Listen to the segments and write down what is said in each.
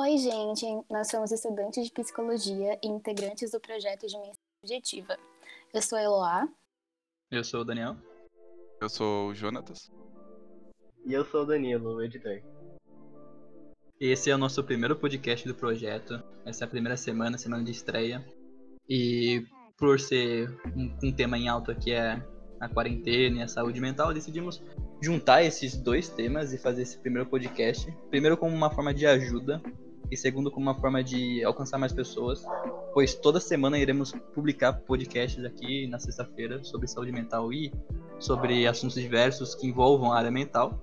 Oi, gente! Nós somos estudantes de psicologia e integrantes do projeto de Mensagem Objetiva. Eu sou a Eloá. Eu sou o Daniel. Eu sou o Jonatas. E eu sou o Danilo, o editor. Esse é o nosso primeiro podcast do projeto. Essa é a primeira semana, semana de estreia. E por ser um, um tema em alto aqui é a quarentena e a saúde mental, decidimos juntar esses dois temas e fazer esse primeiro podcast. Primeiro como uma forma de ajuda e segundo como uma forma de alcançar mais pessoas, pois toda semana iremos publicar podcasts aqui na sexta-feira sobre saúde mental e sobre assuntos diversos que envolvam a área mental.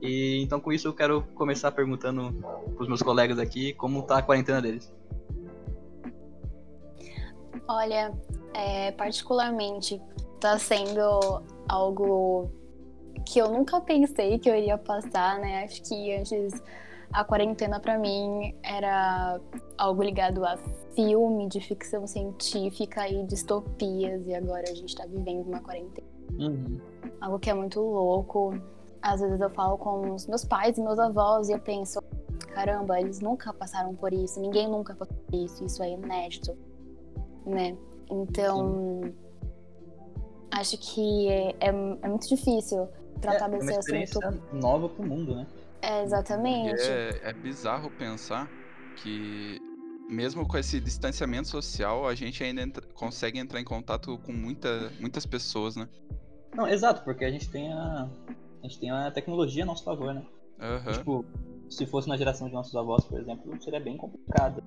E então com isso eu quero começar perguntando para os meus colegas aqui como tá a quarentena deles. Olha, é, particularmente tá sendo algo que eu nunca pensei que eu iria passar, né? Acho que antes a quarentena para mim era algo ligado a filme de ficção científica e distopias e agora a gente tá vivendo uma quarentena. Uhum. Algo que é muito louco. Às vezes eu falo com os meus pais e meus avós e eu penso, caramba, eles nunca passaram por isso, ninguém nunca passou por isso, isso é inédito, né? Então, Sim. acho que é, é, é, muito difícil tratar é, desse é uma experiência assunto. nova pro mundo, né? É, exatamente. É, é bizarro pensar que mesmo com esse distanciamento social, a gente ainda entra, consegue entrar em contato com muita, muitas pessoas, né? Não, exato, porque a gente tem a, a gente tem a tecnologia a nosso favor, né? Uhum. Tipo, se fosse na geração de nossos avós, por exemplo, seria bem complicado.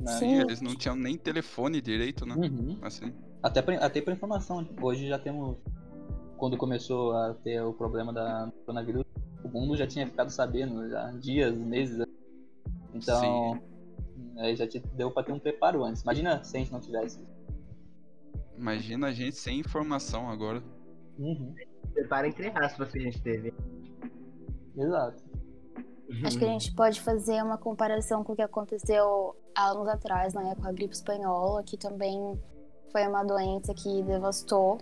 Né? Sim, eles não tinham nem telefone direito, né? Uhum. Assim. Até pra, até pra informação, hoje já temos. Quando começou a ter o problema da coronavírus, o mundo já tinha ficado sabendo já dias, meses. Então, aí já te deu pra ter um preparo antes. Imagina se a gente não tivesse. Imagina a gente sem informação agora. Uhum. Prepara entre aspas que a gente teve. Exato. Acho que a gente pode fazer uma comparação com o que aconteceu há anos atrás, né, com a gripe espanhola, que também foi uma doença que devastou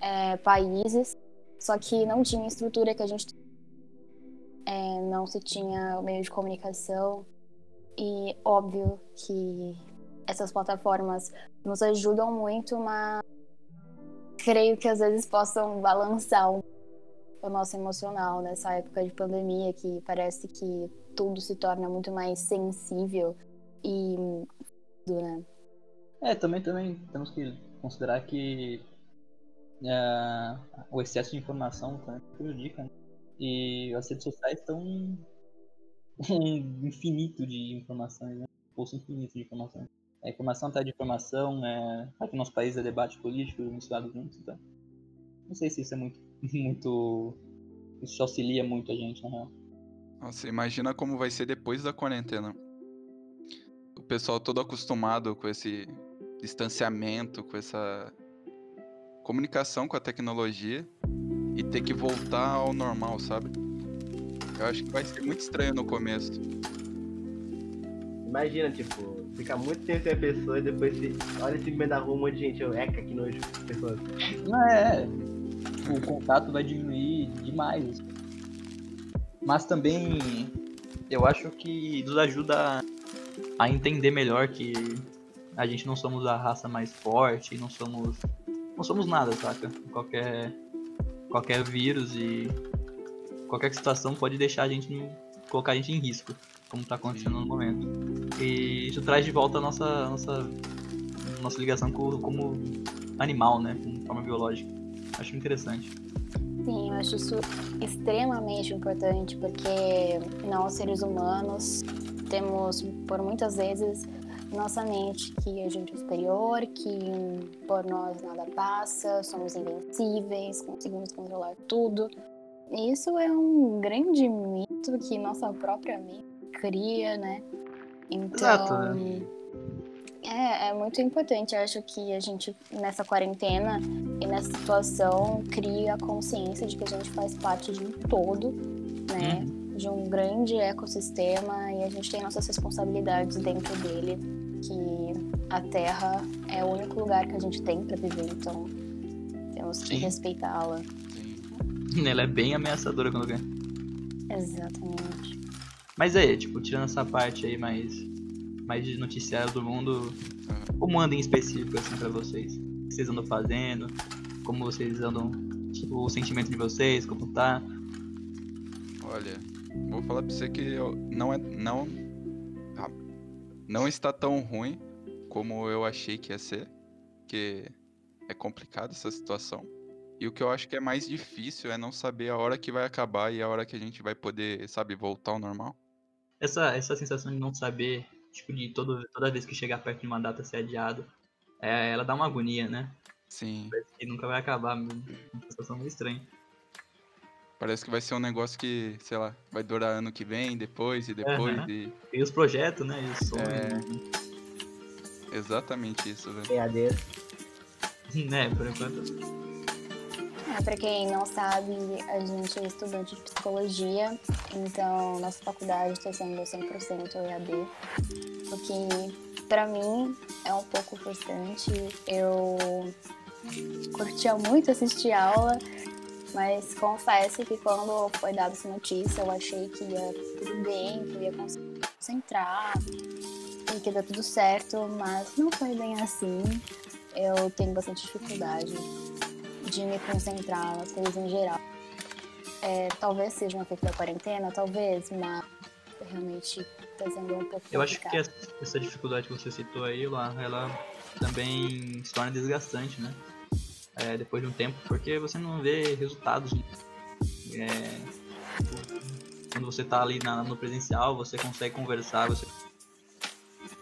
é, países, só que não tinha estrutura que a gente é, não se tinha o meio de comunicação e óbvio que essas plataformas nos ajudam muito, mas creio que às vezes possam balançar um o nosso emocional nessa época de pandemia que parece que tudo se torna muito mais sensível e né? É, também também temos que considerar que é, o excesso de informação também prejudica né? E as redes sociais estão um infinito de informações, né? um poço infinito de informações. A informação tá de informação, é... aqui no nosso país é debate político misturado juntos, então. Não sei se isso é muito muito. Isso auxilia muito a gente, na real. Nossa, imagina como vai ser depois da quarentena. O pessoal todo acostumado com esse distanciamento, com essa comunicação com a tecnologia e ter que voltar ao normal, sabe? Eu acho que vai ser muito estranho no começo. Imagina, tipo, ficar muito tempo sem a pessoa e depois se olha esse meio da rua um monte de gente, eu eca que nojo, pessoas. Não, é, é o contato vai diminuir demais. Mas também eu acho que nos ajuda a entender melhor que a gente não somos a raça mais forte, não somos não somos nada, saca? Qualquer qualquer vírus e qualquer situação pode deixar a gente colocar a gente em risco, como está acontecendo no momento. E isso traz de volta a nossa nossa nossa ligação com, como animal, né, como forma biológica. Acho interessante. Sim, eu acho isso extremamente importante, porque nós, seres humanos, temos por muitas vezes nossa mente que a gente é superior, que por nós nada passa, somos invencíveis, conseguimos controlar tudo. E isso é um grande mito que nossa própria mente cria, né? Então, Exato, né? É, é muito importante. Eu acho que a gente, nessa quarentena e nessa situação, cria a consciência de que a gente faz parte de um todo, né? Uhum. De um grande ecossistema e a gente tem nossas responsabilidades dentro dele, que a Terra é o único lugar que a gente tem para viver, então temos que respeitá-la. Ela é bem ameaçadora quando vem. Exatamente. Mas aí, tipo, tirando essa parte aí mais, mais de noticiário do mundo, como anda em específico assim pra vocês? O que vocês andam fazendo? Como vocês andam, tipo, o sentimento de vocês, como tá? Olha, vou falar pra você que eu- não é. Não, não está tão ruim como eu achei que ia ser. Porque é complicado essa situação. E o que eu acho que é mais difícil é não saber a hora que vai acabar e a hora que a gente vai poder, sabe, voltar ao normal. Essa, essa sensação de não saber, tipo, de todo, toda vez que chegar perto de uma data ser adiado, é, ela dá uma agonia, né? Sim. Parece que nunca vai acabar, mesmo. uma sensação meio estranha. Parece que vai ser um negócio que, sei lá, vai durar ano que vem, depois e depois. Aham. E Tem os projetos, né? E os sonhos, É. exatamente isso, velho. EAD. né? Por enquanto. É, pra quem não sabe, a gente é estudante de psicologia, então nossa faculdade está sendo 100% EAD, o que pra mim é um pouco frustrante. Eu curtia muito assistir aula, mas confesso que quando foi dada essa notícia eu achei que ia tudo bem, que eu ia conseguir concentrar e que ia dar tudo certo, mas não foi bem assim. Eu tenho bastante dificuldade de me concentrar nas coisas em geral. É, talvez seja um efeito da quarentena, talvez, mas realmente tá sendo um pouco Eu acho que complicado. essa, essa dificuldade que você citou aí, lá, ela também se torna desgastante, né? É, depois de um tempo, porque você não vê resultados. né? É, quando você tá ali na- no presencial, você consegue conversar, você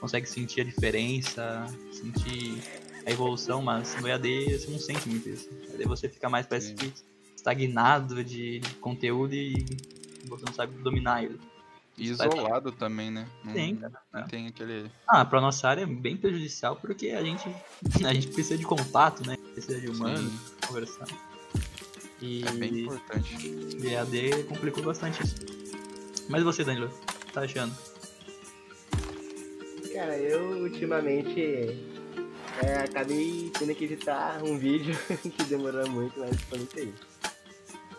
consegue sentir a diferença, sentir a evolução, mas no EAD você não sente muito isso. No EAD você fica mais, parece que estagnado de, de conteúdo e você não sabe dominar ele. E Vai- isolado também, né? Não, Sim, cara. não É. tem aquele. Ah, pra nossa área é bem prejudicial porque a gente, a gente precisa de contato, né? Precisa de humano, Sim, conversar. E é bem importante. o EAD complicou bastante isso. Mas e você, Danilo, o que tá achando? Cara, eu ultimamente é, acabei tendo que editar um vídeo que demorou muito, mas foi muito isso.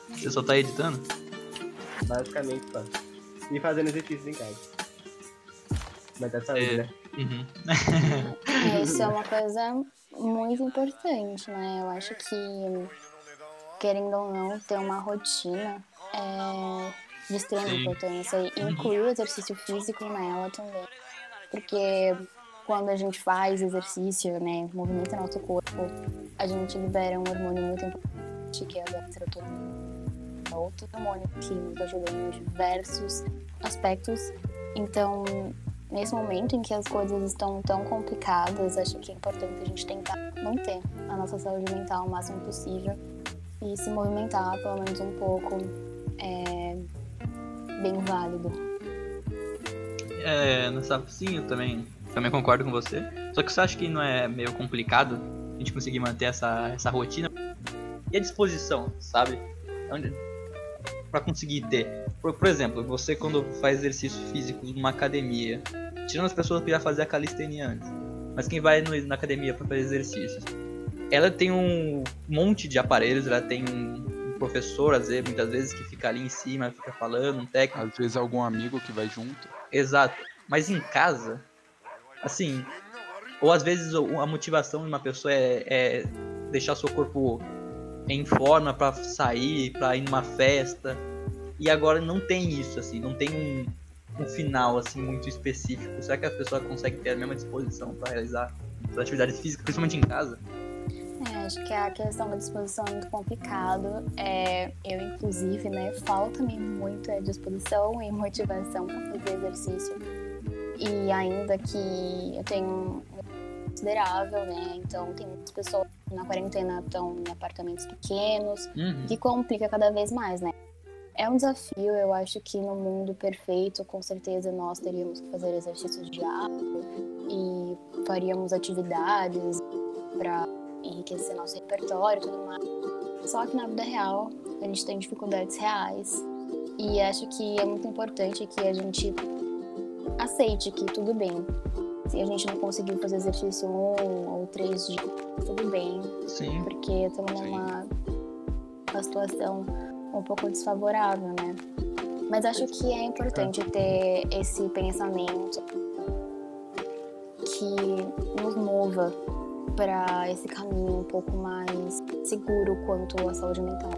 Você só tá editando? Basicamente só. E fazendo exercícios em casa. Mas tá saúde, É. né? Uhum. Isso é uma coisa muito importante, né? Eu acho que, querendo ou não, ter uma rotina é de extrema Sim. importância e incluir o exercício físico nela também. Porque quando a gente faz exercício, né, movimenta nosso corpo, a gente libera um hormônio muito importante, que é a serotonina. É outro hormônio que nos ajuda em diversos aspectos. Então, nesse momento em que as coisas estão tão complicadas, acho que é importante a gente tentar manter a nossa saúde mental o máximo possível e se movimentar pelo menos um pouco é bem válido. É, nessa, sim, eu também, também concordo com você. Só que você acha que não é meio complicado a gente conseguir manter essa, essa rotina? E a disposição, sabe? Onde, pra conseguir ter. Por, por exemplo, você quando faz exercício físico numa academia, tirando as pessoas que já faziam a calistenia antes, mas quem vai no- na academia pra fazer exercícios, ela tem um monte de aparelhos, ela tem um, professor, às vezes, muitas vezes, que fica ali em cima, fica falando, um técnico. Às vezes algum amigo que vai junto. Exato. Mas em casa, assim, ou às vezes a motivação de uma pessoa é, é deixar seu corpo em forma pra sair, pra ir numa festa. E agora não tem isso, assim, não tem um, um final assim muito específico. Será que a pessoa consegue ter a mesma disposição pra realizar as atividades físicas, principalmente em casa? É, acho que a questão da disposição é muito complicado. É, eu, inclusive, né, falta-me muito é, disposição e motivação para fazer exercício. E ainda que eu tenho considerável, né? Então tem muitas pessoas na quarentena estão em apartamentos pequenos, Uhum. que complica cada vez mais, né? É um desafio, eu acho que no mundo perfeito, com certeza nós teríamos que fazer exercícios diários e faríamos atividades para enriquecer nosso repertório e tudo mais. Só que na vida real, a gente tem dificuldades reais. E acho que é muito importante que a gente aceite que tudo bem. Se a gente não conseguiu fazer exercício um ou três dias, tudo bem, Sim. porque estamos numa, uma situação um pouco desfavorável, né? Mas acho que é importante ter esse pensamento que nos mova para esse caminho um pouco mais seguro quanto à saúde mental.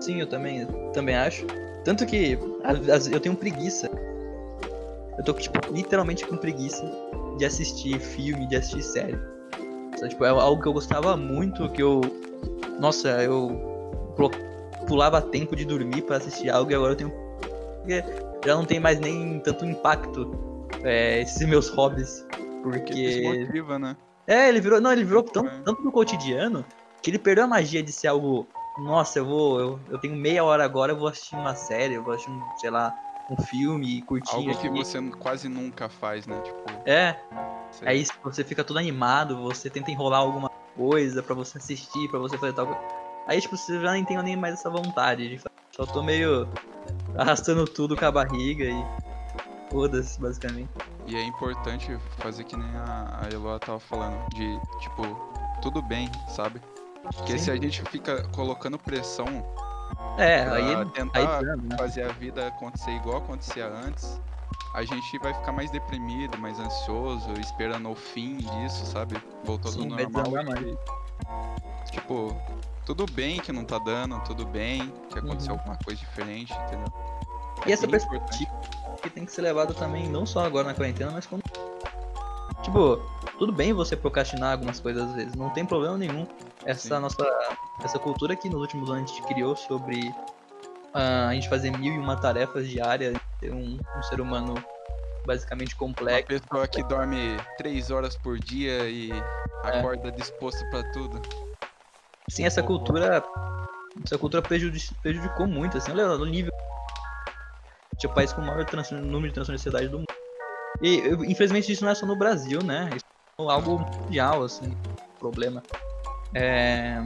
Sim, eu também, também acho. Tanto que eu tenho preguiça. Eu tô, tipo, literalmente com preguiça de assistir filme, de assistir série. Só, tipo, é algo que eu gostava muito, que eu. Nossa, eu pulava tempo de dormir para assistir algo e agora eu tenho. Já não tem mais nem tanto impacto é, esses meus hobbies. Porque. Desmotiva, né? É, ele virou. Não, ele virou tão, tanto no cotidiano que ele perdeu a magia de ser algo. Nossa, eu vou. Eu, eu tenho meia hora agora, eu vou assistir uma série, eu vou assistir, um, sei lá, um filme e curtir. Algo que você quase nunca faz, né? Tipo. É. Sei. Aí você fica todo animado, você tenta enrolar alguma coisa para você assistir, para você fazer tal coisa. Aí, tipo, você já nem tem nem mais essa vontade. Só tô meio arrastando tudo com a barriga e foda-se, basicamente. E é importante fazer que nem a, a Eloa tava falando, de, tipo, tudo bem, sabe? Porque Sim. se a gente fica colocando pressão é, aí tentar aí, né? fazer a vida acontecer igual acontecia antes, a gente vai ficar mais deprimido, mais ansioso, esperando o fim disso, sabe? Voltando ao normal. E, tipo, tudo bem que não tá dando, tudo bem que aconteceu uhum. alguma coisa diferente, entendeu? E é essa perspectiva que tem que ser levada também, não só agora na quarentena, mas quando. Tipo, tudo bem você procrastinar algumas coisas às vezes, não tem problema nenhum. Essa Sim. nossa. Essa cultura que nos últimos anos a gente criou sobre uh, a gente fazer mil e uma tarefas diárias, ter um, um ser humano basicamente complexo. Uma pessoa que dorme três horas por dia e é. acorda disposto para tudo. Sim, essa cultura. Essa cultura prejudicou muito, assim, olha no nível. Tinha o país com o maior número de transtornos de ansiedade do mundo. E infelizmente isso não é só no Brasil, né? Isso é algo mundial, assim, problema. É.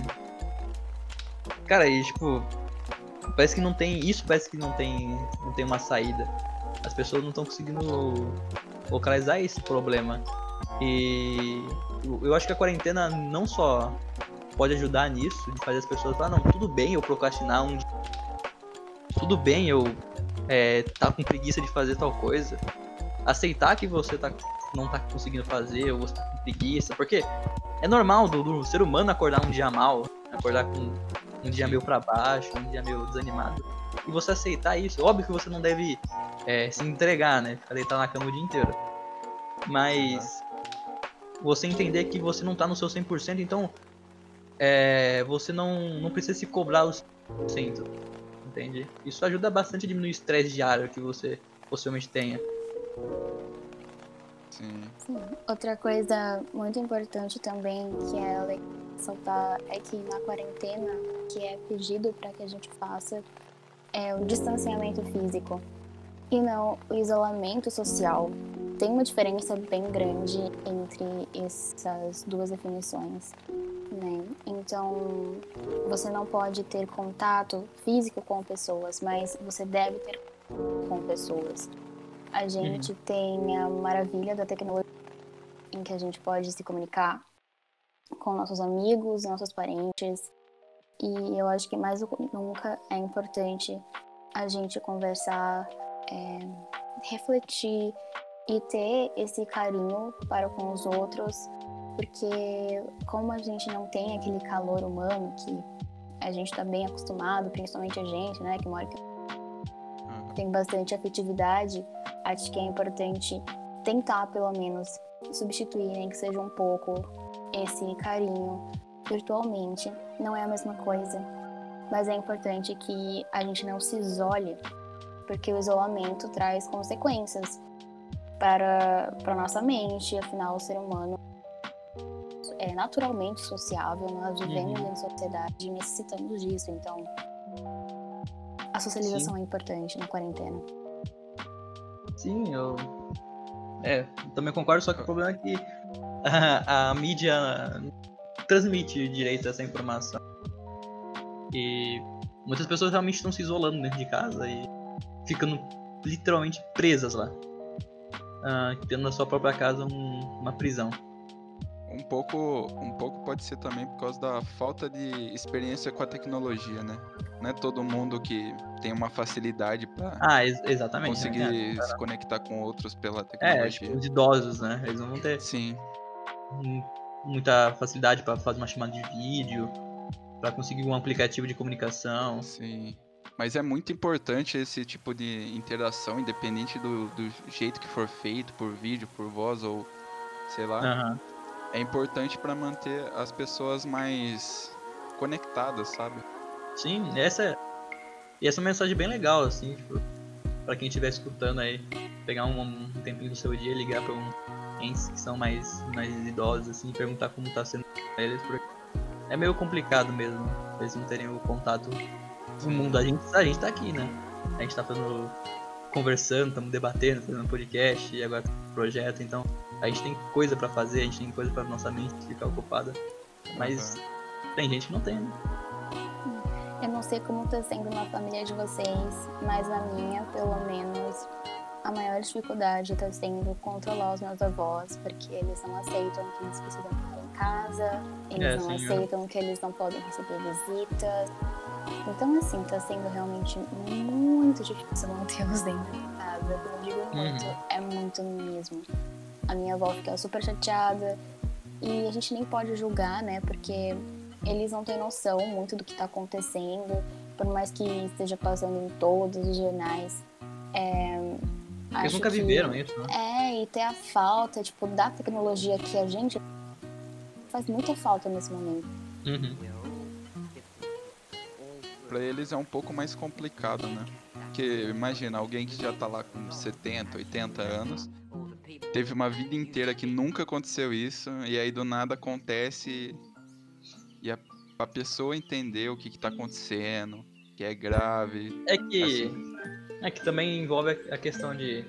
Cara, e tipo. Parece que não tem. Isso parece que não tem. não tem uma saída. As pessoas não estão conseguindo localizar esse problema. E eu acho que a quarentena não só pode ajudar nisso, de fazer as pessoas falar, não, tudo bem eu procrastinar um dia. Tudo bem eu é, tá com preguiça de fazer tal coisa. Aceitar que você tá, não tá conseguindo fazer, ou você tá com preguiça, porque é normal do, do ser humano acordar um dia mal, acordar com um dia meio para baixo, um dia meio desanimado. E você aceitar isso, óbvio que você não deve é, se entregar, né? Ficar deitado na cama o dia inteiro. Mas você entender que você não tá no seu 100%, então é, você não, não precisa se cobrar os 100%, entende? Isso ajuda bastante a diminuir o estresse diário que você possivelmente tenha. Sim. Sim. Outra coisa muito importante também que é ressaltar é que na quarentena, que é pedido para que a gente faça, é o distanciamento físico e não o isolamento social. Tem uma diferença bem grande entre essas duas definições né? Então, você não pode ter contato físico com pessoas, mas você deve ter com pessoas. A gente uhum. tem a maravilha da tecnologia em que a gente pode se comunicar com nossos amigos, nossos parentes. E eu acho que mais do que nunca é importante a gente conversar, é, refletir e ter esse carinho para com os outros porque como a gente não tem aquele calor humano que a gente está bem acostumado, principalmente a gente, né, que mora aqui, uhum. tem bastante afetividade, acho que é importante tentar pelo menos substituir, nem que seja um pouco, esse carinho virtualmente. Não é a mesma coisa, mas é importante que a gente não se isole, porque o isolamento traz consequências para para nossa mente, afinal o ser humano é naturalmente sociável, nós vivemos uhum. em sociedade e necessitamos disso, então a socialização Sim. é importante na quarentena. Sim, eu. É, também concordo, só que o problema é que a, a mídia transmite direito a essa informação. E muitas pessoas realmente estão se isolando dentro de casa e ficando literalmente presas lá. Uh, tendo na sua própria casa um, uma prisão. Um pouco, um pouco pode ser também por causa da falta de experiência com a tecnologia, né? Não é todo mundo que tem uma facilidade para Ah, ex exatamente. conseguir né? se conectar com outros pela É, tecnologia. tipo, os idosos, né? Eles não vão ter Sim, mu- muita facilidade pra fazer uma chamada de vídeo, pra conseguir um aplicativo de comunicação. sim. Mas é muito importante esse tipo de interação, independente do, do jeito que for feito, por vídeo, por voz ou sei lá. Aham. É importante para manter as pessoas mais conectadas, sabe? Sim, essa é. E essa é uma mensagem bem legal, assim, tipo, pra quem estiver escutando aí, pegar um, um tempinho do seu dia ligar pra um entes que são mais, mais idosos, assim, perguntar como tá sendo eles, porque é meio complicado mesmo, eles não terem o contato do mundo. A gente, a gente tá aqui, né? A gente tá fazendo. conversando, estamos debatendo, fazendo podcast e agora projeto, então a gente tem coisa pra fazer, a gente tem coisa pra nossa mente ficar ocupada. Mas tem gente que não tem, né? Eu não sei como tá sendo na família de vocês, mas na minha, pelo menos, a maior dificuldade tá sendo controlar os meus avós, porque eles não aceitam que eles precisam ficar em casa, eles É, não sim, eu- aceitam que eles não podem receber visitas. Então, assim, tá sendo realmente muito difícil mantê-los dentro de casa. Eu digo muito, Uhum. é muito mesmo. A minha avó fica super chateada e a gente nem pode julgar, né? Porque eles não têm noção muito do que tá acontecendo, por mais que esteja passando em todos os jornais. É, Eles nunca que- viveram isso, né? É, e ter a falta, tipo, da tecnologia que a gente faz muita falta nesse momento. Uhum. Pra eles é um pouco mais complicado, né? Porque imagina, alguém que já tá lá com 70, 80 anos, teve uma vida inteira que nunca aconteceu isso, e aí do nada acontece e a, a pessoa entender o que, que tá acontecendo, que é grave. É que. Assim. É que também envolve a questão de.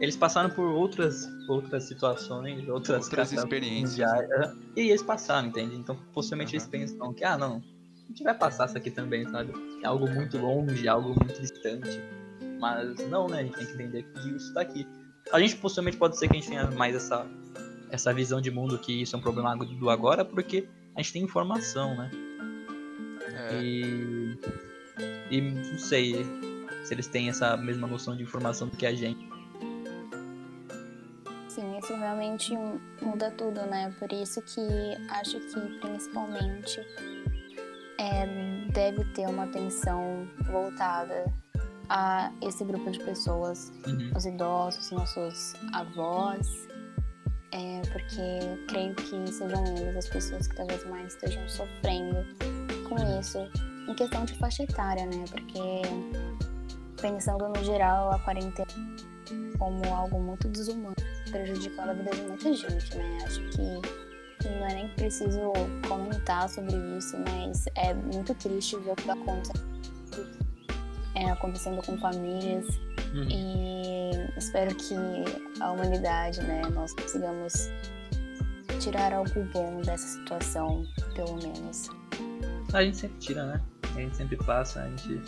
Eles passaram por outras, outras situações, outras, Outras experiências, mundiais, aham, E eles passaram, entende? Então possivelmente eles Aham. pensam que, ah não, a gente vai passar isso aqui também, sabe? É algo muito longe, algo muito distante. Mas não, né? A gente tem que entender que isso tá aqui. A gente possivelmente pode ser que a gente tenha mais essa, essa visão de mundo que isso é um problema do agora, porque a gente tem informação, né? É, E. E não sei se eles têm essa mesma noção de informação do que a gente. Sim, isso realmente muda tudo, né? Por isso que acho que principalmente é, deve ter uma atenção voltada a esse grupo de pessoas, Uhum. os idosos, nossos avós, é, porque creio que sejam eles as pessoas que talvez mais estejam sofrendo com isso, em questão de faixa etária, né? Porque pensando no geral, a quarentena como algo muito desumano, prejudicando a vida de muita gente, né? Acho que não é nem preciso comentar sobre isso, mas é muito triste ver o que está acontecendo, é, acontecendo com famílias Uhum. e espero que a humanidade, né, nós consigamos tirar algo bom dessa situação, pelo menos. A gente sempre tira, né? A gente sempre passa, a gente.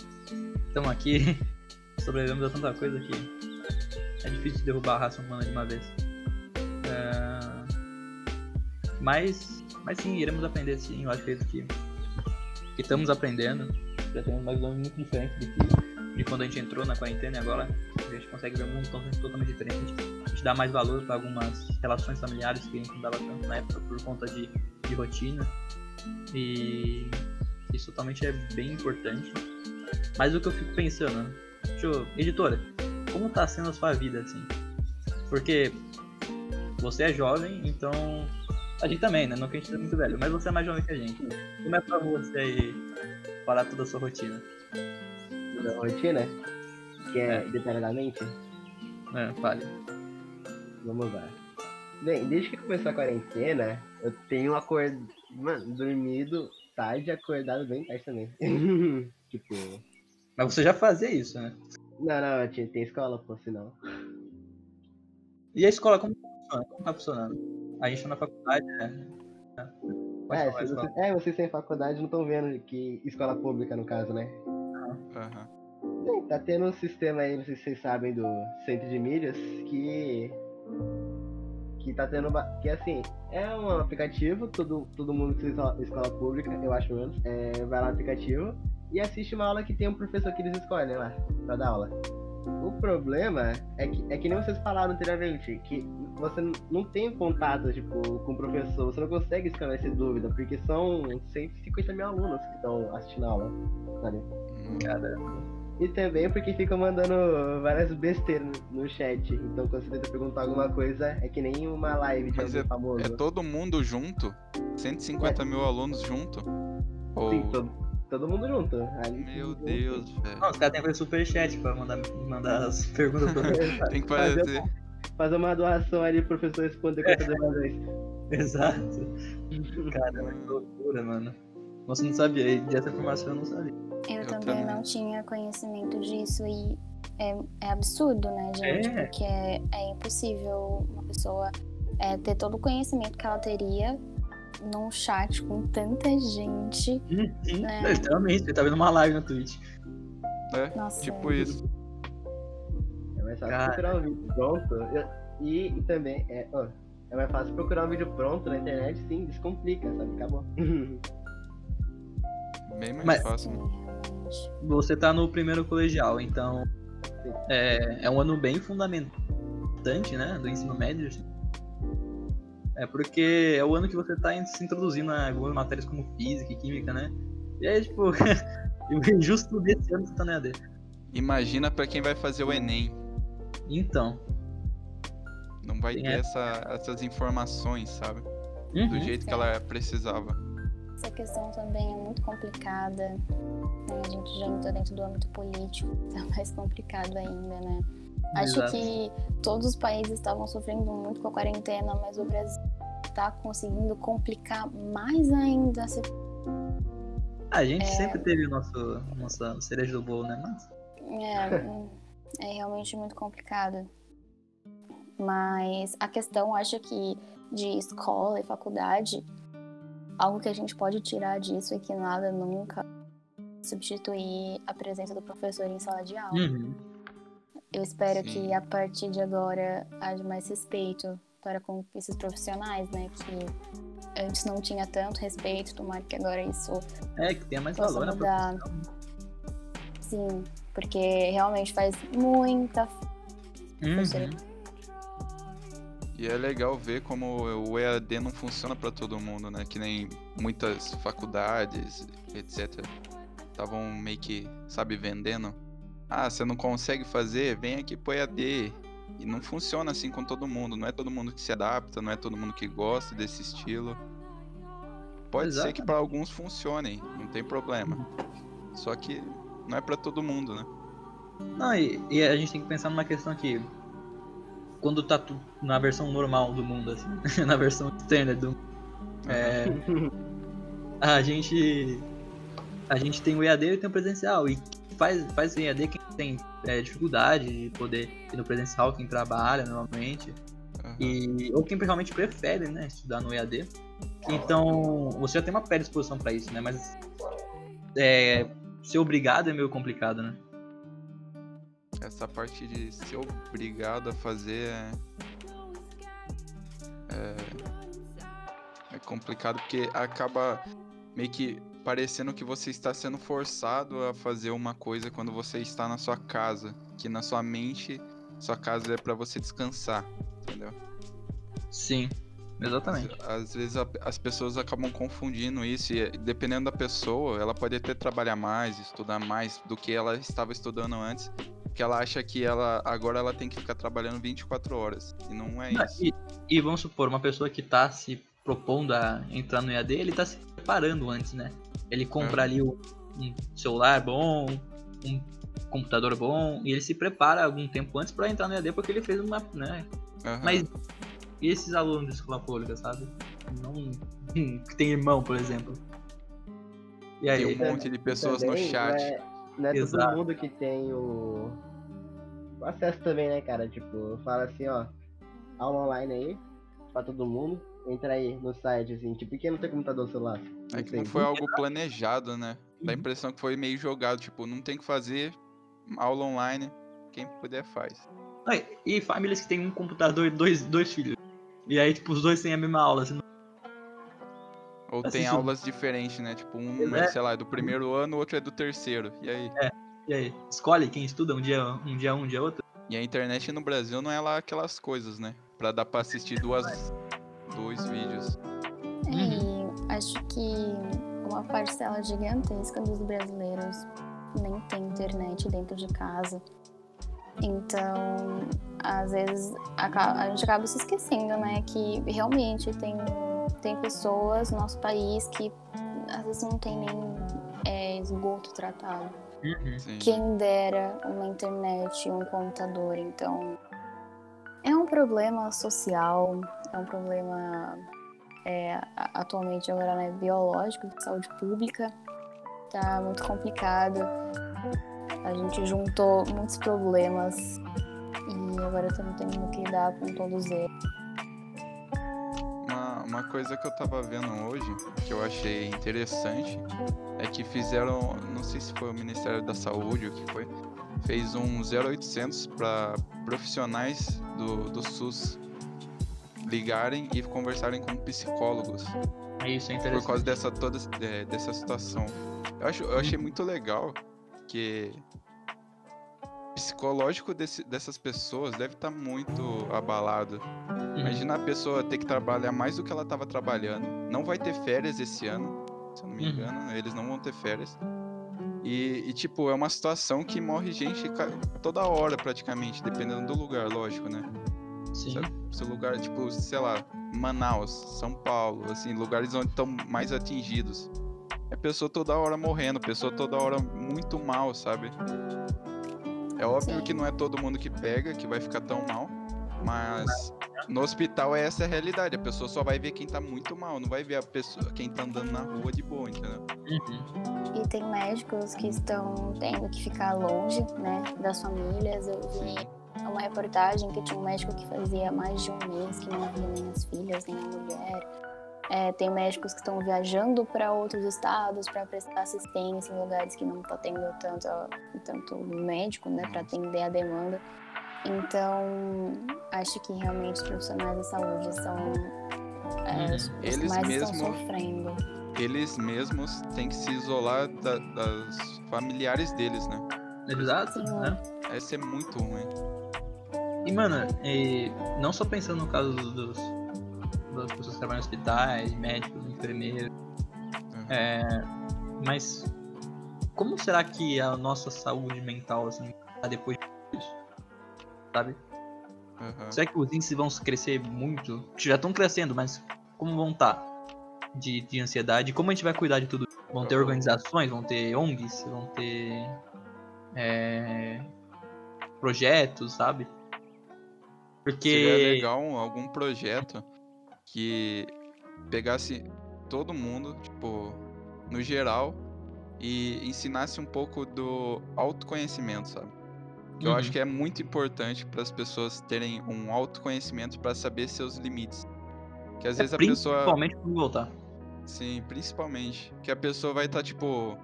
Estamos aqui, sobrevivemos a tanta coisa que é difícil de derrubar a raça humana de uma vez. É, Mas, mas sim, iremos aprender sim. Eu acredito que, que estamos aprendendo. Já temos uma visão muito diferente de, que, de quando a gente entrou na quarentena e agora a gente consegue ver um mundo totalmente, diferente. A gente dá mais valor para algumas relações familiares que a gente não dava tanto na época por conta de, de rotina. E isso totalmente é bem importante. Mas o que eu fico pensando, né? eu, editora, como tá sendo a sua vida assim? Porque você é jovem, então a gente também, né? Não que a gente é muito velho, mas você é mais jovem que a gente. Como é pra você aí parar toda a sua rotina? Da rotina, que é, É. detalhadamente, É, fale. vamos lá. Bem, desde que começou a quarentena, eu tenho acordado, mano, dormido tarde e acordado bem tarde também. tipo, Mas você já fazia isso, né? não, não, tinha, tem escola, pô, senão. E a escola, como funcionando? Como tá funcionando? A gente tá na faculdade, né? É, você, é, vocês têm faculdade não estão vendo que escola pública, no caso, né? Bem, tá tendo um sistema aí, não sei se vocês sabem, do centro de milhas, que que tá tendo. Que assim, é um aplicativo, todo, todo mundo que escola, escola pública, eu acho menos, é, vai lá no aplicativo e assiste uma aula que tem um professor que eles escolhem lá, pra dar aula. O problema é que, é que nem vocês falaram anteriormente, que você não tem contato, tipo, com o professor, você não consegue esclarecer dúvida, porque são 150 mil alunos que estão assistindo a aula, sabe? E também porque ficam mandando várias besteiras no, no chat. Então quando você tenta perguntar alguma coisa, é que nem uma live de Mas alguém famoso. É todo mundo junto? 150 mil alunos junto? Ou... Sim, todo, todo mundo junto. Aí, Meu Deus, velho. não, os caras têm que fazer superchat pra mandar, mandar as perguntas pro junto. Tem que Fazer- fazer. Fazer uma doação ali pro professor responder quantas uma vez. Exato. Cara, que loucura, mano. Nossa, eu não sabia. E dessa informação eu não sabia. Eu, Eu também, também. não tinha conhecimento disso e é, é absurdo, né, gente? É. Porque é, é impossível uma pessoa é, ter todo o conhecimento que ela teria num chat com tanta gente. É. Literalmente, você tá vendo uma live na Twitch. É, Nossa, tipo isso. É mais fácil Cara. procurar um vídeo pronto. E, e também, é, ó, é mais fácil procurar um vídeo pronto na internet, sim, descomplica, sabe? Acabou. Bem mais Mas- fácil. né? Realmente. Você tá no primeiro colegial, então é, é um ano bem fundamentante, né? Do ensino médio. É porque é o ano que você tá in- se introduzindo a algumas matérias como física e química, né? E aí, tipo, justo desse ano você tá no EAD. Imagina pra quem vai fazer o Enem. Então. Não vai Sim, ter é. essa- essas informações, sabe? Do Uhum. jeito que ela precisava. Essa questão também é muito complicada. né? A gente já entrou dentro do âmbito político, tá mais complicado ainda, né? Acho Exato. que todos os países estavam sofrendo muito com a quarentena, mas o Brasil tá conseguindo complicar mais ainda. essa- A gente É. sempre teve o nosso nossa cereja do bolo, né? Mas É, é realmente muito complicado. Mas a questão, acho que de escola e faculdade, algo que a gente pode tirar disso é que nada nunca substituir a presença do professor em sala de aula. uhum. Eu espero Sim. que a partir de agora haja mais respeito para com esses profissionais, né? Que antes não tinha tanto respeito, tomara que agora isso é que tenha mais valor na mudar. profissão. sim, porque realmente faz muita Uhum. E é legal ver como o EAD não funciona pra todo mundo, né? Que nem muitas faculdades, etc. Estavam meio que, sabe, vendendo. Ah, você não consegue fazer? Vem aqui pro EAD. E não funciona assim com todo mundo. Não é todo mundo que se adapta, não é todo mundo que gosta desse estilo. Pode ser que Exato. pra alguns funcionem, não tem problema. Só que não é pra todo mundo, né? Não, e, e a gente tem que pensar numa questão que quando tá tu- na versão normal do mundo, assim, na versão standard do mundo, é, a gente a gente tem o EAD e tem o presencial e faz faz o EAD quem tem é, dificuldade de poder ir no presencial, quem trabalha normalmente Aham. e ou quem realmente prefere, né, estudar no EAD. Então, você já tem uma predisposição pra isso, né? Mas é, ser obrigado é meio complicado, né? Essa parte de ser obrigado a fazer é. É, é complicado porque acaba meio que parecendo que você está sendo forçado a fazer uma coisa quando você está na sua casa. Que na sua mente, sua casa é para você descansar, entendeu? Sim, exatamente. Às vezes a- as pessoas acabam confundindo isso e dependendo da pessoa, ela pode até trabalhar mais, estudar mais do que ela estava estudando antes, porque ela acha que ela agora ela tem que ficar trabalhando 24 horas e não é Não, isso. E, e vamos supor, uma pessoa que tá se propondo a entrar no EAD, ele tá se preparando antes, né? Ele compra É. ali o- um celular bom, um computador bom, e ele se prepara algum tempo antes pra entrar no EAD porque ele fez uma, né? Aham. Mas e esses alunos de escola pública, sabe? Não que tem irmão, por exemplo. E aí? Tem um monte de pessoas no Também chat. Não é, não é Exato. todo mundo que tem o... o acesso também, né, cara? Tipo, fala assim, ó, aula online aí, pra todo mundo. Entra aí no site, assim, tipo, quem não tem computador celular? É que sei. não foi algo planejado, né? Dá a Uhum. impressão que foi meio jogado, tipo, não tem que fazer aula online, quem puder faz. Ai, E famílias que tem um computador e dois, dois filhos. E aí, tipo, os dois têm a mesma aula. Assim, Ou tem Assisto- aulas diferentes, né? Tipo, um é, É. sei lá, é do primeiro ano, o outro é do terceiro. E aí? E aí? Escolhe quem estuda um dia um, dia um, dia outro. E a internet no Brasil não é lá aquelas coisas, né? Pra dar pra assistir duas, dois vídeos. E acho que uma parcela gigantesca dos brasileiros nem tem internet dentro de casa. Então, às vezes, a gente acaba se esquecendo, né? Que realmente tem, tem pessoas no nosso país que às vezes não tem nem é, esgoto tratado. Sim. Quem dera uma internet e um computador. Então, é um problema social, é um problema é, a- atualmente agora né, biológico, de saúde pública. Tá muito complicado. A gente juntou muitos problemas e agora estamos tendo que lidar com todos eles. Uma, coisa que eu tava vendo hoje, que eu achei interessante, é que fizeram, não sei se foi o Ministério da Saúde ou o que foi, fez um 0800 para profissionais do, do SUS ligarem e conversarem com psicólogos isso, é por interessante. causa dessa toda é, dessa situação. Eu, acho, eu achei muito legal que psicológico desse- dessas pessoas deve estar muito abalado. Uhum. Imagina a pessoa ter que trabalhar mais do que ela estava trabalhando. Não vai ter férias esse ano, se eu não me Uhum. engano, eles não vão ter férias. E, e, tipo, é uma situação que morre gente toda hora praticamente, dependendo do lugar, lógico, né? Sim. Se o lugar, tipo, sei lá, Manaus, São Paulo, assim, lugares onde estão mais atingidos. É pessoa toda hora morrendo, pessoa toda hora muito mal, sabe? É óbvio Sim. que não é todo mundo que pega, que vai ficar tão mal, mas no hospital é essa a realidade. A pessoa só vai ver quem tá muito mal, não vai ver a pessoa, quem tá andando na rua de boa, entendeu? Uhum. E tem médicos que estão tendo que ficar longe, né, das famílias. Eu vi uma reportagem que tinha um médico que fazia mais de um mês que não via nem as filhas, nem a mulher. É, tem médicos que estão viajando para outros estados para prestar assistência em lugares que não está tendo tanto, tanto médico, né, para atender a demanda. Então, acho que realmente os profissionais da saúde são é, os, os Eles mais mesmo- estão sofrendo. Eles mesmos têm que se isolar da- das familiares deles, né? Exato, Sim. né? Vai ser muito ruim. E, mano, e não só pensando no caso dos- das pessoas que trabalham em hospitais, médicos, enfermeiros, Uhum. é, mas como será que a nossa saúde mental, assim, tá depois disso? Sabe? Uhum. Será que os índices vão crescer muito? Já estão crescendo, mas como vão estar de, de ansiedade? Como a gente vai cuidar de tudo? Vão ter Eu- organizações, vão ter ONGs, vão ter é, projetos, sabe? Porque Seria legal um- algum projeto que pegasse todo mundo, tipo, no geral, e ensinasse um pouco do autoconhecimento, sabe? Que eu Uhum. acho que é muito importante para as pessoas terem um autoconhecimento para saber seus limites. Que às é vezes a pessoa. principalmente quando voltar. Sim, principalmente. Que a pessoa vai estar, tipo,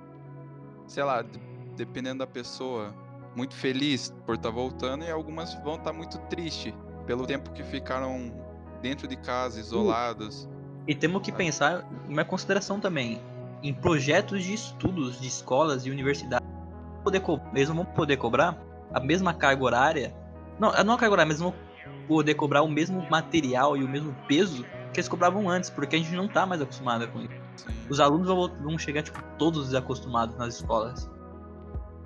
sei lá, de- dependendo da pessoa, muito feliz por estar voltando, e algumas vão estar muito tristes pelo tempo que ficaram dentro de casa, isolados. E temos que pensar uma consideração também em projetos de estudos de escolas e universidades. Eles não vão poder cobrar a mesma carga horária. Não, não a carga horária, mas vão poder cobrar o mesmo material e o mesmo peso que eles cobravam antes, porque a gente não tá mais acostumado com isso. Os alunos vão, vão chegar, tipo, todos desacostumados nas escolas.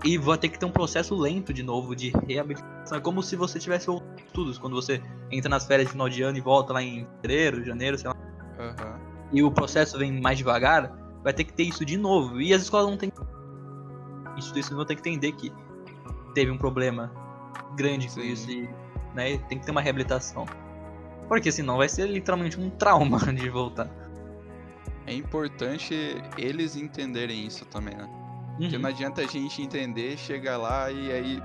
E vai ter que ter um processo lento de novo de reabilitação. É como se você tivesse aos estudos, quando você entra nas férias de final de ano e volta lá em fevereiro, janeiro, sei lá Aham. e o processo vem mais devagar, vai ter que ter isso de novo. E as escolas não têm. Instituições vão ter que entender que teve um problema grande com Sim. isso e né, tem que ter uma reabilitação. Porque senão vai ser literalmente um trauma de voltar. É importante eles entenderem isso também, né? Porque Uhum. não adianta a gente entender, chegar lá e aí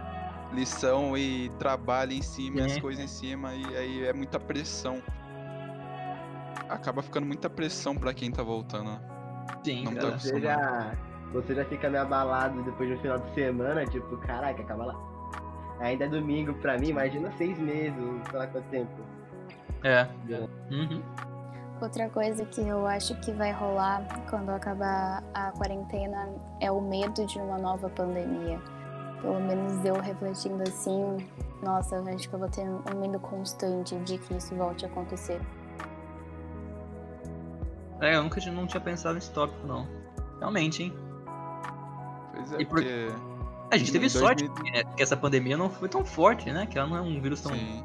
lição e trabalho em cima, e as É. coisas em cima, e aí é muita pressão. Acaba ficando muita pressão pra quem tá voltando. né? Sim, não tá- Você já, você já fica meio abalado depois do final de semana, tipo, caraca, acaba lá. Ainda é domingo pra mim, imagina seis meses, sei lá quanto tempo. É. Uhum. Outra coisa que eu acho que vai rolar quando acabar a quarentena é o medo de uma nova pandemia. Pelo menos eu refletindo assim, nossa, eu acho que eu vou ter um medo constante de que isso volte a acontecer. É, eu nunca não tinha pensado nesse tópico, não. Realmente, hein? Pois é, E por- porque. A gente teve sorte 2000 que, que essa pandemia não foi tão forte, né? Que ela não é um vírus tão. Sim.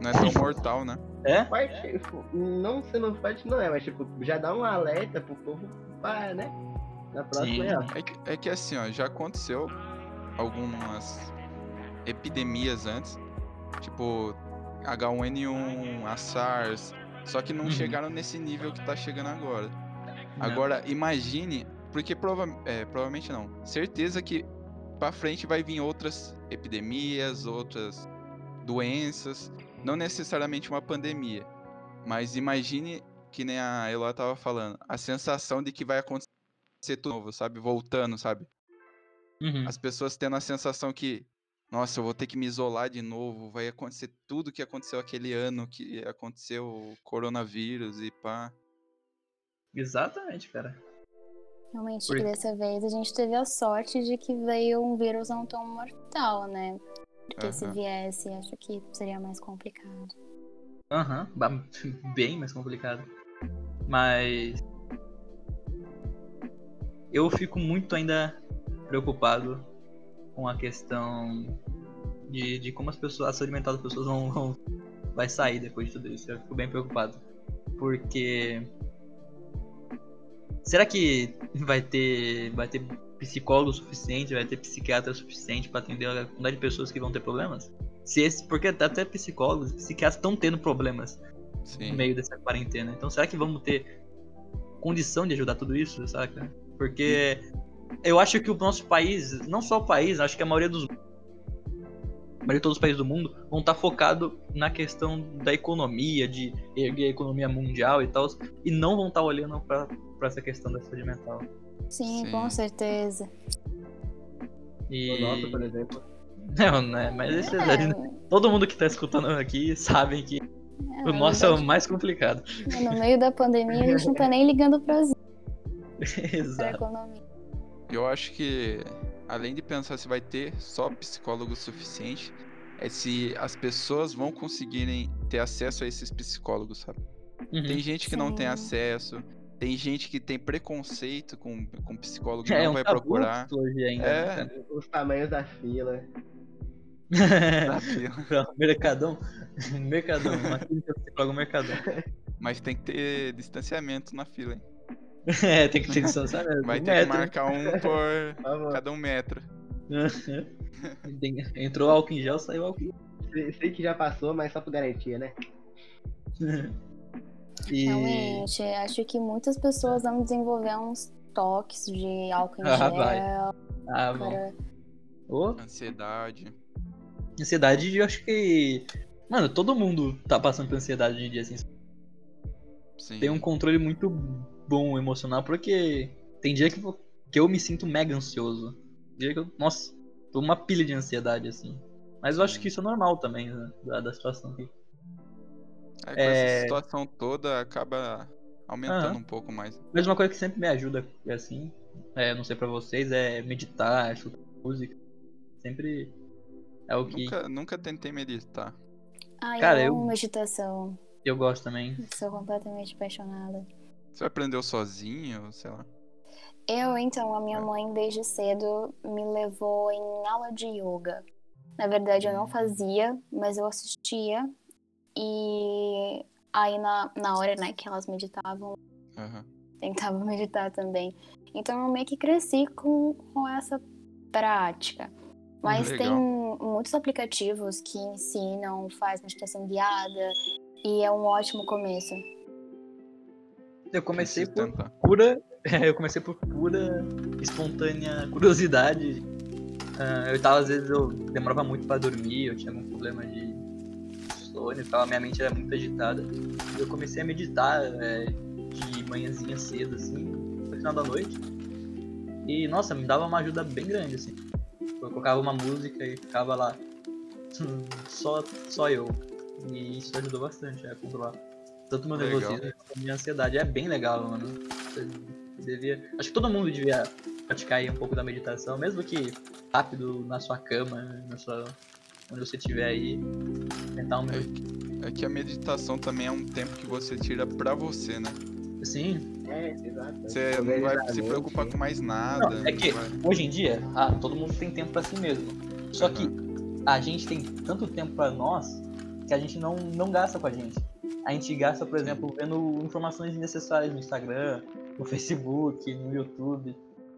Não é tão mortal, né? É? Forte, tipo, não sendo forte não é, mas tipo, já dá um alerta pro povo para, né? Na próxima Sim. é, ó. É que, é que assim, ó, já aconteceu algumas epidemias antes, tipo H1N1, a SARS, só que não Uhum. chegaram nesse nível que tá chegando agora. Não. Agora, imagine, porque prova é, provavelmente não, certeza que pra frente vai vir outras epidemias, outras doenças, não necessariamente uma pandemia, mas imagine que nem a Eloy tava falando, a sensação de que vai acontecer tudo novo, sabe? Voltando, sabe? Uhum. As pessoas tendo a sensação que, nossa, eu vou ter que me isolar de novo, vai acontecer tudo que aconteceu aquele ano, que aconteceu o coronavírus e pá. Exatamente, cara. Realmente, Por- dessa vez a gente teve a sorte de que veio um vírus não tão mortal, né? Porque se Aham. viesse, acho que seria mais complicado. Aham, ba- bem mais complicado. Mas. Eu fico muito ainda preocupado com a questão de, de como as pessoas, a saúde mental das pessoas vão, vão- vai sair depois de tudo isso. Eu fico bem preocupado. Porque. Será que vai ter, vai ter psicólogo suficiente, vai ter psiquiatra suficiente para atender a quantidade de pessoas que vão ter problemas? Se esse, porque até psicólogos, psiquiatras estão tendo problemas Sim. no meio dessa quarentena. Então será que vamos ter condição de ajudar tudo isso, saca? Porque eu acho que o nosso país, não só o país, acho que a maioria dos a maioria de todos os países do mundo vão estar focado na questão da economia, de erguer a economia mundial e tal, e não vão estar olhando para essa questão da saúde mental. Sim, Sim. com certeza. E... O nosso, por exemplo. Não, né? Mas esse É, daí- todo mundo que tá escutando aqui sabem que é, o nosso é o mais complicado. No meio da pandemia, a gente não tá nem ligando pra, pra Exato. economia. Eu acho que, além de pensar se vai ter só psicólogo suficiente, é se as pessoas vão conseguirem ter acesso a esses psicólogos, sabe? Uhum. Tem gente que não tem Sim. acesso, tem gente que tem preconceito com, com psicólogo e É não um vai procurar. hoje ainda, É. né? Os tamanhos da fila. da fila. Pra Mercadão. Mercadão. Uma clínica psicólogo Mercadão. Mas tem que ter distanciamento na fila, hein? É, tem que ter distanciamento. Vai um ter que metro. marcar um por cada um metro. Entrou álcool em gel, saiu álcool em Sei, sei que já passou, mas só por garantia, né? gel. E... Realmente, acho que muitas pessoas vão desenvolver uns toques de álcool em Ah, gel. vai. Ah, bom. para... Ô, Ansiedade. ansiedade, eu acho que. Mano, todo mundo tá passando por ansiedade hoje em dia, assim. Sim. Tem um controle muito bom emocional, porque tem dia que, eu- que eu me sinto mega ansioso. Dia que eu. Nossa, tô uma pilha de ansiedade, assim. Mas eu acho que isso é normal também, né, da, da situação aqui. Aí, com É. essa situação toda acaba aumentando Aham. um pouco mais. Mas uma coisa que sempre me ajuda, é assim, é, não sei pra vocês, é meditar, escutar música. Sempre é o que Nunca, nunca tentei meditar. Cara, eu eu- meditação. eu gosto também. Sou completamente apaixonada. Você aprendeu sozinho, sei lá? Eu, então, a É. minha mãe desde cedo me levou em aula de yoga. Na verdade, eu não fazia, mas eu assistia. E aí, na, na hora né, que elas meditavam, Aham. tentava meditar também. Então, eu meio que cresci com, com essa prática. Mas Legal. tem muitos aplicativos que ensinam, faz meditação guiada. E é um ótimo começo. Eu comecei por pura. eu comecei por pura espontânea curiosidade. Ah, eu tava, às vezes, eu demorava muito pra dormir, eu tinha algum problema de sono e tal, minha mente era muito agitada. E eu comecei a meditar é, de manhãzinha cedo, assim, no final da noite. E, nossa, me dava uma ajuda bem grande, assim. Eu colocava uma música e ficava lá. Só, só eu. E isso ajudou bastante a controlar tanto meu Legal. nervosismo quanto a minha ansiedade. É bem legal, mano. Você devia. Acho que todo mundo devia praticar aí um pouco da meditação, mesmo que rápido na sua cama, na sua. onde você estiver aí. Tentar um minuto. É que a meditação também é um tempo que você tira pra você, né? Sim, É, exato. Você não vai se preocupar com mais nada. Não, é que- vai- hoje em dia, ah, todo mundo tem tempo pra si mesmo. Só que a gente tem tanto tempo pra nós que a gente não, não gasta com a gente. A gente gasta, por exemplo, vendo informações desnecessárias no Instagram, no Facebook, no YouTube.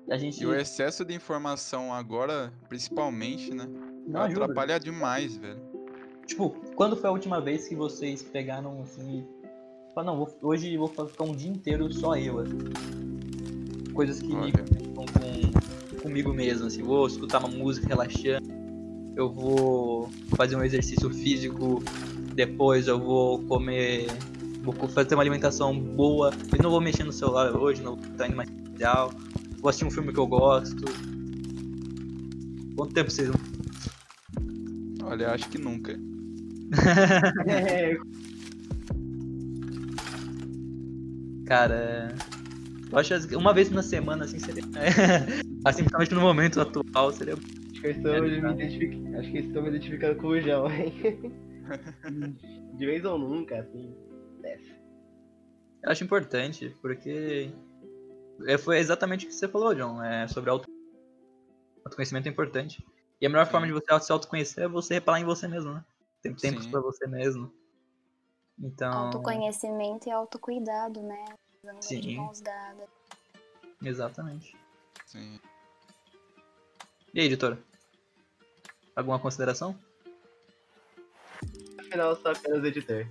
E a gente E o excesso de informação agora, principalmente, né? não ajuda. atrapalha demais, velho. Tipo, quando foi a última vez que vocês pegaram assim e falaram, não, vou- hoje eu vou ficar um dia inteiro só eu, assim. Coisas que Olha. conectam com, comigo mesmo, assim, vou escutar uma música relaxante, eu vou fazer um exercício físico, depois eu vou comer, vou fazer uma alimentação boa, e não vou mexer no celular hoje, não vou estar indo mais social, vou assistir um filme que eu gosto. Quanto tempo vocês vão? Olha, acho que nunca. É, Cara, eu acho que uma vez na semana, assim, seria. assim, principalmente no momento atual, seria. acho que eu estou me. Acho que eu estou me identificando com o João, hein? De vez ou nunca, assim. Desce. Eu acho importante, porque. é, Foi exatamente o que você falou, John. É sobre auto... autoconhecimento é importante. E a melhor Sim. forma de você se autoconhecer é você reparar em você mesmo, né? Ter tempo Sim. pra você mesmo. Então. Autoconhecimento e autocuidado, né? De Sim. mãos dadas. Exatamente. Sim. E aí, editora? Alguma consideração? Afinal, eu sou apenas editor.